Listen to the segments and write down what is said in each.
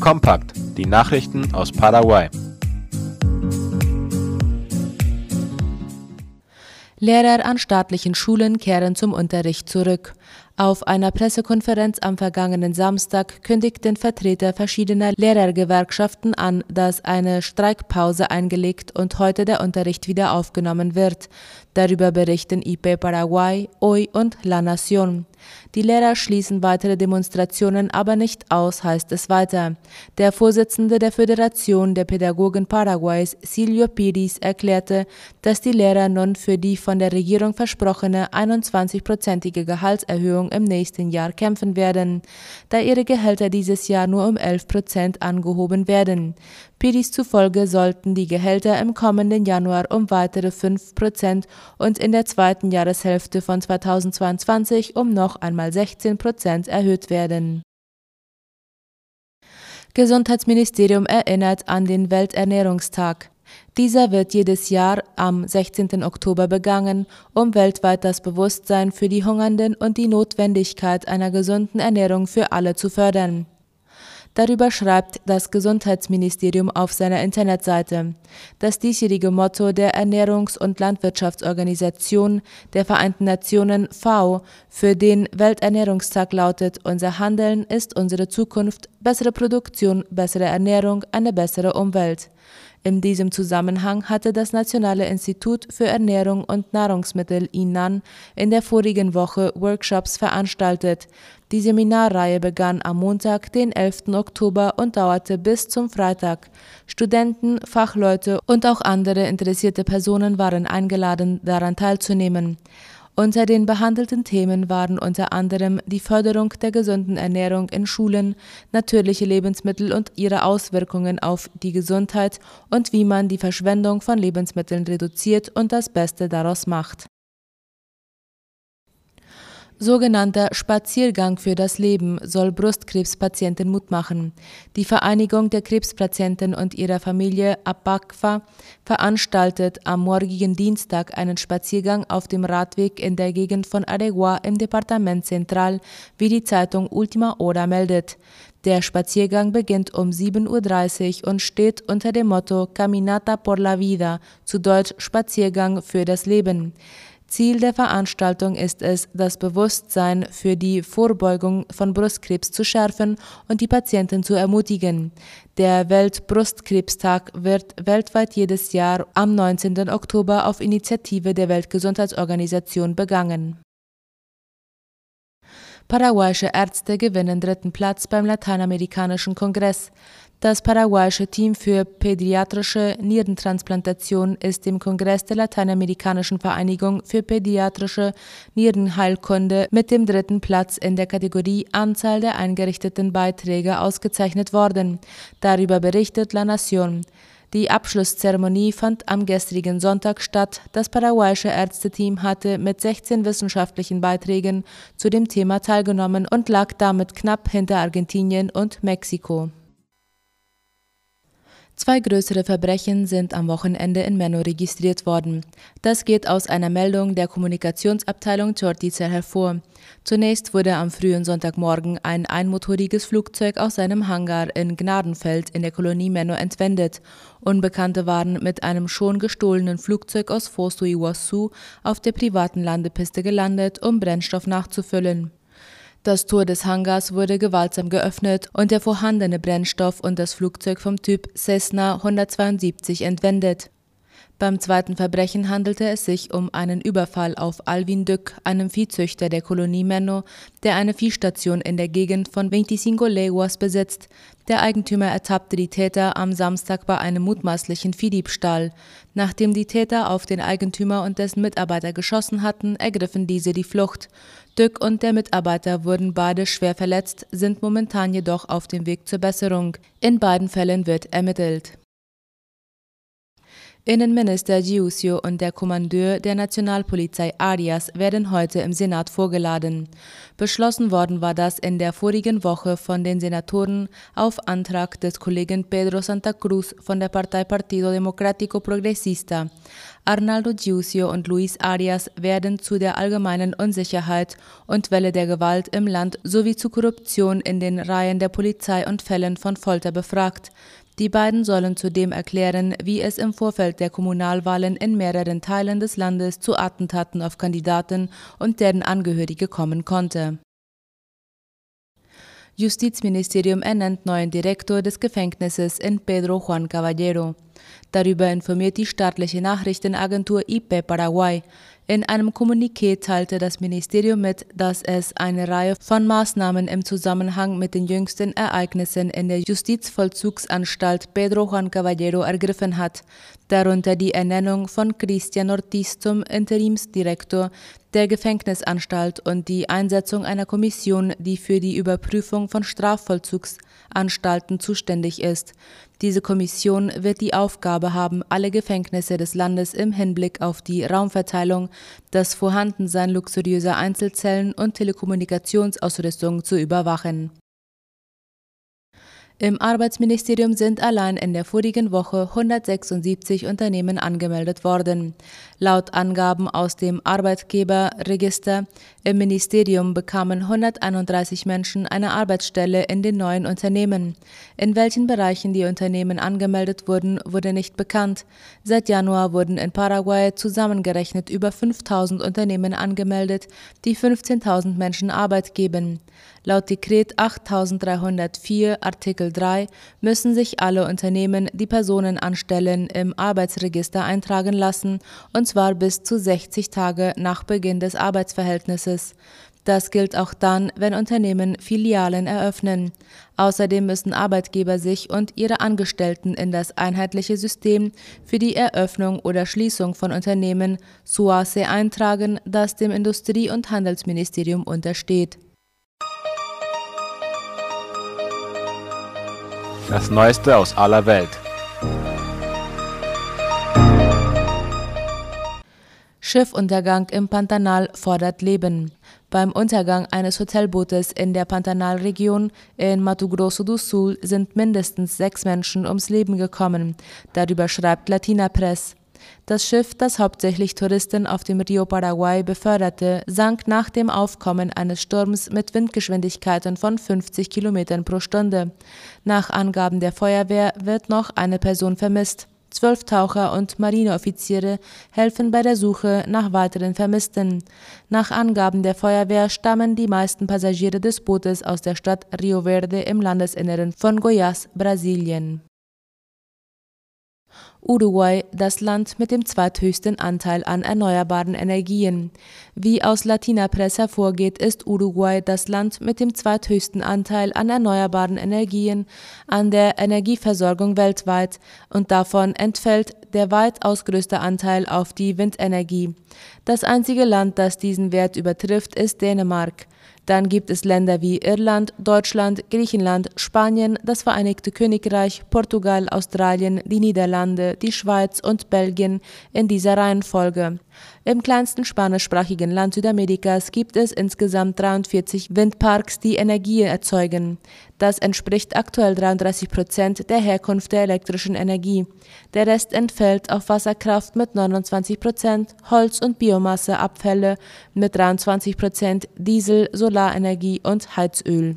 Kompakt, die Nachrichten aus Paraguay. Lehrer an staatlichen Schulen kehren zum Unterricht zurück. Auf einer Pressekonferenz am vergangenen Samstag kündigten Vertreter verschiedener Lehrergewerkschaften an, dass eine Streikpause eingelegt und heute der Unterricht wieder aufgenommen wird. Darüber berichten IP Paraguay, Hoy und La Nación. Die Lehrer schließen weitere Demonstrationen aber nicht aus, heißt es weiter. Der Vorsitzende der Föderation der Pädagogen Paraguays, Silvio Piris, erklärte, dass die Lehrer nun für die von der Regierung versprochene 21-prozentige Gehaltserhöhung im nächsten Jahr kämpfen werden, da ihre Gehälter dieses Jahr nur um 11 Prozent angehoben werden. Piris zufolge sollten die Gehälter im kommenden Januar um weitere 5 Prozent und in der zweiten Jahreshälfte von 2022 um noch einmal 16 Prozent erhöht werden. Gesundheitsministerium erinnert an den Welternährungstag. Dieser wird jedes Jahr am 16. Oktober begangen, um weltweit das Bewusstsein für die Hungernden und die Notwendigkeit einer gesunden Ernährung für alle zu fördern. Darüber schreibt das Gesundheitsministerium auf seiner Internetseite. Das diesjährige Motto der Ernährungs- und Landwirtschaftsorganisation der Vereinten Nationen V für den Welternährungstag lautet Unser Handeln ist unsere Zukunft, bessere Produktion, bessere Ernährung, eine bessere Umwelt. In diesem Zusammenhang hatte das Nationale Institut für Ernährung und Nahrungsmittel INAN in der vorigen Woche Workshops veranstaltet. Die Seminarreihe begann am Montag, den 11. Oktober und dauerte bis zum Freitag. Studenten, Fachleute und auch andere interessierte Personen waren eingeladen, daran teilzunehmen. Unter den behandelten Themen waren unter anderem die Förderung der gesunden Ernährung in Schulen, natürliche Lebensmittel und ihre Auswirkungen auf die Gesundheit und wie man die Verschwendung von Lebensmitteln reduziert und das Beste daraus macht Sogenannter Spaziergang für das Leben soll Brustkrebspatienten Mut machen. Die Vereinigung der Krebspatienten und ihrer Familie APACFA veranstaltet am morgigen Dienstag einen Spaziergang auf dem Radweg in der Gegend von Aregua im Departement Central, wie die Zeitung Ultima Hora meldet. Der Spaziergang beginnt um 7.30 Uhr und steht unter dem Motto Caminata por la Vida, zu Deutsch Spaziergang für das Leben. Ziel der Veranstaltung ist es, das Bewusstsein für die Vorbeugung von Brustkrebs zu schärfen und die Patienten zu ermutigen. Der Weltbrustkrebstag wird weltweit jedes Jahr am 19. Oktober auf Initiative der Weltgesundheitsorganisation begangen. Paraguayische Ärzte gewinnen dritten Platz beim Lateinamerikanischen Kongress. Das paraguayische Team für pädiatrische Nierentransplantation ist im Kongress der Lateinamerikanischen Vereinigung für pädiatrische Nierenheilkunde mit dem dritten Platz in der Kategorie Anzahl der eingerichteten Beiträge ausgezeichnet worden. Darüber berichtet La Nación. Die Abschlusszeremonie fand am gestrigen Sonntag statt. Das paraguayische Ärzteteam hatte mit 16 wissenschaftlichen Beiträgen zu dem Thema teilgenommen und lag damit knapp hinter Argentinien und Mexiko. Zwei größere Verbrechen sind am Wochenende in Menno registriert worden. Das geht aus einer Meldung der Kommunikationsabteilung Tortizer hervor. Zunächst wurde am frühen Sonntagmorgen ein einmotoriges Flugzeug aus seinem Hangar in Gnadenfeld in der Kolonie Menno entwendet. Unbekannte waren mit einem schon gestohlenen Flugzeug aus Fosso Iguazu auf der privaten Landepiste gelandet, um Brennstoff nachzufüllen. Das Tor des Hangars wurde gewaltsam geöffnet und der vorhandene Brennstoff und das Flugzeug vom Typ Cessna 172 entwendet. Beim zweiten Verbrechen handelte es sich um einen Überfall auf Alvin Dück, einem Viehzüchter der Kolonie Menno, der eine Viehstation in der Gegend von 25 Leguas besitzt. Der Eigentümer ertappte die Täter am Samstag bei einem mutmaßlichen Viehdiebstahl. Nachdem die Täter auf den Eigentümer und dessen Mitarbeiter geschossen hatten, ergriffen diese die Flucht. Dück und der Mitarbeiter wurden beide schwer verletzt, sind momentan jedoch auf dem Weg zur Besserung. In beiden Fällen wird ermittelt. Innenminister Giusio und der Kommandeur der Nationalpolizei Arias werden heute im Senat vorgeladen. Beschlossen worden war das in der vorigen Woche von den Senatoren auf Antrag des Kollegen Pedro Santa Cruz von der Partei Partido Democrático Progresista. Arnaldo Giusio und Luis Arias werden zu der allgemeinen Unsicherheit und Welle der Gewalt im Land sowie zu Korruption in den Reihen der Polizei und Fällen von Folter befragt. Die beiden sollen zudem erklären, wie es im Vorfeld der Kommunalwahlen in mehreren Teilen des Landes zu Attentaten auf Kandidaten und deren Angehörige kommen konnte. Justizministerium ernennt neuen Direktor des Gefängnisses in Pedro Juan Caballero. Darüber informiert die staatliche Nachrichtenagentur IP Paraguay. In einem Kommuniqué teilte das Ministerium mit, dass es eine Reihe von Maßnahmen im Zusammenhang mit den jüngsten Ereignissen in der Justizvollzugsanstalt Pedro Juan Caballero ergriffen hat, darunter die Ernennung von Christian Ortiz zum Interimsdirektor der Gefängnisanstalt und die Einsetzung einer Kommission, die für die Überprüfung von Strafvollzugsanstalten zuständig ist. Diese Kommission wird die Aufgabe haben, alle Gefängnisse des Landes im Hinblick auf die Raumverteilung, das Vorhandensein luxuriöser Einzelzellen und Telekommunikationsausrüstung zu überwachen im Arbeitsministerium sind allein in der vorigen Woche 176 Unternehmen angemeldet worden. Laut Angaben aus dem Arbeitgeberregister im Ministerium bekamen 131 Menschen eine Arbeitsstelle in den neuen Unternehmen. In welchen Bereichen die Unternehmen angemeldet wurden, wurde nicht bekannt. Seit Januar wurden in Paraguay zusammengerechnet über 5000 Unternehmen angemeldet, die 15.000 Menschen Arbeit geben. Laut Dekret 8304 Artikel 3 müssen sich alle Unternehmen, die Personen anstellen, im Arbeitsregister eintragen lassen, und zwar bis zu 60 Tage nach Beginn des Arbeitsverhältnisses. Das gilt auch dann, wenn Unternehmen Filialen eröffnen. Außerdem müssen Arbeitgeber sich und ihre Angestellten in das einheitliche System für die Eröffnung oder Schließung von Unternehmen SUASE eintragen, das dem Industrie- und Handelsministerium untersteht. Das Neueste aus aller Welt. Schiffuntergang im Pantanal fordert Leben. Beim Untergang eines Hotelbootes in der Pantanalregion in Mato Grosso do Sul sind mindestens sechs Menschen ums Leben gekommen. Darüber schreibt Latina Press. Das Schiff, das hauptsächlich Touristen auf dem Rio Paraguay beförderte, sank nach dem Aufkommen eines Sturms mit Windgeschwindigkeiten von 50 km pro Stunde. Nach Angaben der Feuerwehr wird noch eine Person vermisst. Zwölf Taucher und Marineoffiziere helfen bei der Suche nach weiteren Vermissten. Nach Angaben der Feuerwehr stammen die meisten Passagiere des Bootes aus der Stadt Rio Verde im Landesinneren von Goiás, Brasilien. Uruguay das Land mit dem zweithöchsten Anteil an erneuerbaren Energien. Wie aus Latina Press hervorgeht, ist Uruguay das Land mit dem zweithöchsten Anteil an erneuerbaren Energien an der Energieversorgung weltweit und davon entfällt der weitaus größte Anteil auf die Windenergie. Das einzige Land, das diesen Wert übertrifft, ist Dänemark. Dann gibt es Länder wie Irland, Deutschland, Griechenland, Spanien, das Vereinigte Königreich, Portugal, Australien, die Niederlande, die Schweiz und Belgien in dieser Reihenfolge. Im kleinsten spanischsprachigen Land Südamerikas gibt es insgesamt 43 Windparks, die Energie erzeugen. Das entspricht aktuell 33 Prozent der Herkunft der elektrischen Energie. Der Rest entfällt auf Wasserkraft mit 29 Prozent, Holz- und Biomasseabfälle mit 23 Prozent, Diesel, Solarenergie und Heizöl.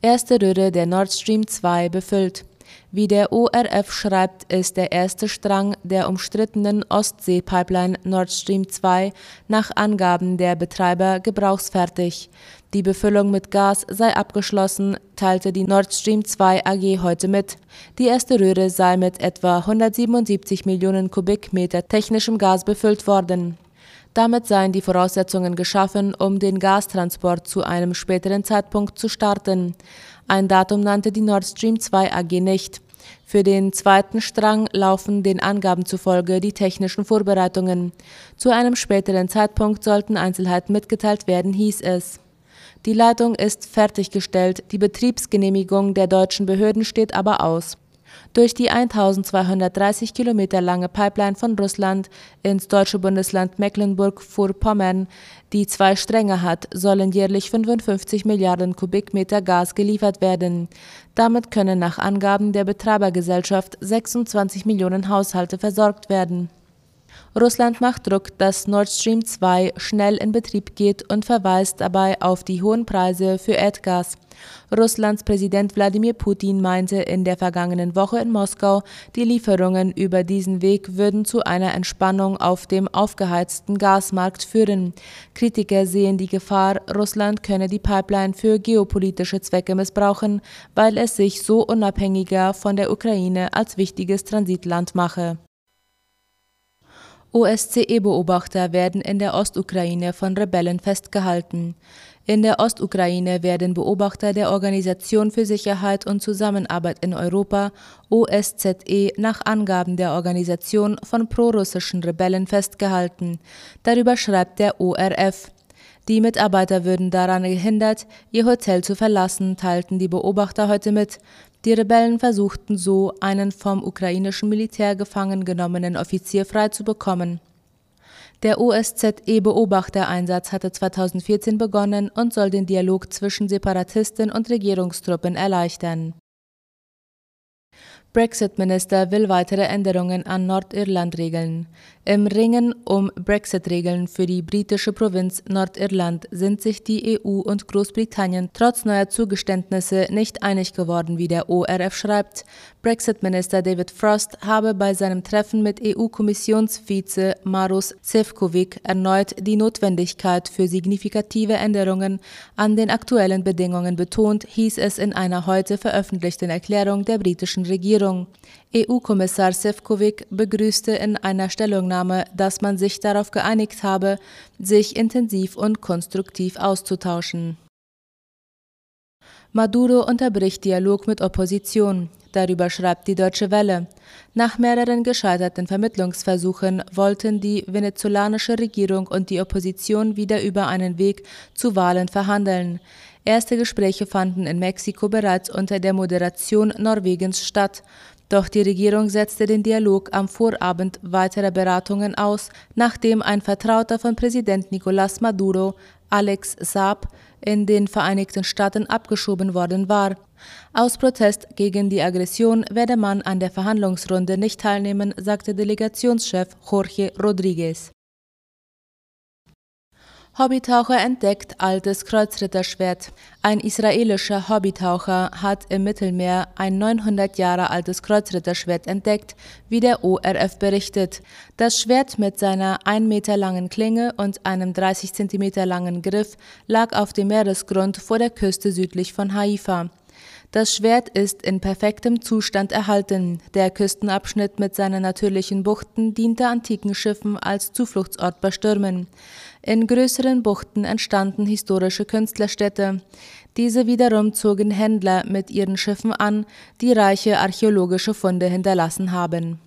Erste Röhre der Nord Stream 2 befüllt. Wie der ORF schreibt, ist der erste Strang der umstrittenen Ostsee-Pipeline Nord Stream 2 nach Angaben der Betreiber gebrauchsfertig. Die Befüllung mit Gas sei abgeschlossen, teilte die Nord Stream 2 AG heute mit. Die erste Röhre sei mit etwa 177 Millionen Kubikmeter technischem Gas befüllt worden. Damit seien die Voraussetzungen geschaffen, um den Gastransport zu einem späteren Zeitpunkt zu starten. Ein Datum nannte die Nord Stream 2 AG nicht. Für den zweiten Strang laufen den Angaben zufolge die technischen Vorbereitungen. Zu einem späteren Zeitpunkt sollten Einzelheiten mitgeteilt werden, hieß es. Die Leitung ist fertiggestellt, die Betriebsgenehmigung der deutschen Behörden steht aber aus. Durch die 1230 Kilometer lange Pipeline von Russland ins deutsche Bundesland Mecklenburg-Vorpommern, die zwei Stränge hat, sollen jährlich 55 Milliarden Kubikmeter Gas geliefert werden. Damit können nach Angaben der Betreibergesellschaft 26 Millionen Haushalte versorgt werden. Russland macht Druck, dass Nord Stream 2 schnell in Betrieb geht und verweist dabei auf die hohen Preise für Erdgas. Russlands Präsident Wladimir Putin meinte in der vergangenen Woche in Moskau, die Lieferungen über diesen Weg würden zu einer Entspannung auf dem aufgeheizten Gasmarkt führen. Kritiker sehen die Gefahr, Russland könne die Pipeline für geopolitische Zwecke missbrauchen, weil es sich so unabhängiger von der Ukraine als wichtiges Transitland mache. OSCE-Beobachter werden in der Ostukraine von Rebellen festgehalten. In der Ostukraine werden Beobachter der Organisation für Sicherheit und Zusammenarbeit in Europa OSZE nach Angaben der Organisation von prorussischen Rebellen festgehalten. Darüber schreibt der ORF. Die Mitarbeiter würden daran gehindert, ihr Hotel zu verlassen, teilten die Beobachter heute mit. Die Rebellen versuchten so, einen vom ukrainischen Militär gefangen genommenen Offizier freizubekommen. Der OSZE-Beobachtereinsatz hatte 2014 begonnen und soll den Dialog zwischen Separatisten und Regierungstruppen erleichtern Brexit-Minister will weitere Änderungen an Nordirland regeln. Im Ringen um Brexit-Regeln für die britische Provinz Nordirland sind sich die EU und Großbritannien trotz neuer Zugeständnisse nicht einig geworden, wie der ORF schreibt. Brexit-Minister David Frost habe bei seinem Treffen mit EU-Kommissionsvize Maros Sefcovic erneut die Notwendigkeit für signifikative Änderungen an den aktuellen Bedingungen betont, hieß es in einer heute veröffentlichten Erklärung der britischen Regierung. EU-Kommissar Sefcovic begrüßte in einer Stellungnahme, dass man sich darauf geeinigt habe, sich intensiv und konstruktiv auszutauschen. Maduro unterbricht Dialog mit Opposition. Darüber schreibt die Deutsche Welle. Nach mehreren gescheiterten Vermittlungsversuchen wollten die venezolanische Regierung und die Opposition wieder über einen Weg zu Wahlen verhandeln. Erste Gespräche fanden in Mexiko bereits unter der Moderation Norwegens statt. Doch die Regierung setzte den Dialog am Vorabend weiterer Beratungen aus, nachdem ein Vertrauter von Präsident Nicolás Maduro, Alex Saab, in den Vereinigten Staaten abgeschoben worden war. Aus Protest gegen die Aggression werde man an der Verhandlungsrunde nicht teilnehmen, sagte Delegationschef Jorge Rodriguez. Hobbytaucher entdeckt altes Kreuzritterschwert. Ein israelischer Hobbytaucher hat im Mittelmeer ein 900 Jahre altes Kreuzritterschwert entdeckt, wie der ORF berichtet. Das Schwert mit seiner 1 Meter langen Klinge und einem 30 Zentimeter langen Griff lag auf dem Meeresgrund vor der Küste südlich von Haifa. Das Schwert ist in perfektem Zustand erhalten. Der Küstenabschnitt mit seinen natürlichen Buchten diente antiken Schiffen als Zufluchtsort bei Stürmen. In größeren Buchten entstanden historische Künstlerstädte. Diese wiederum zogen Händler mit ihren Schiffen an, die reiche archäologische Funde hinterlassen haben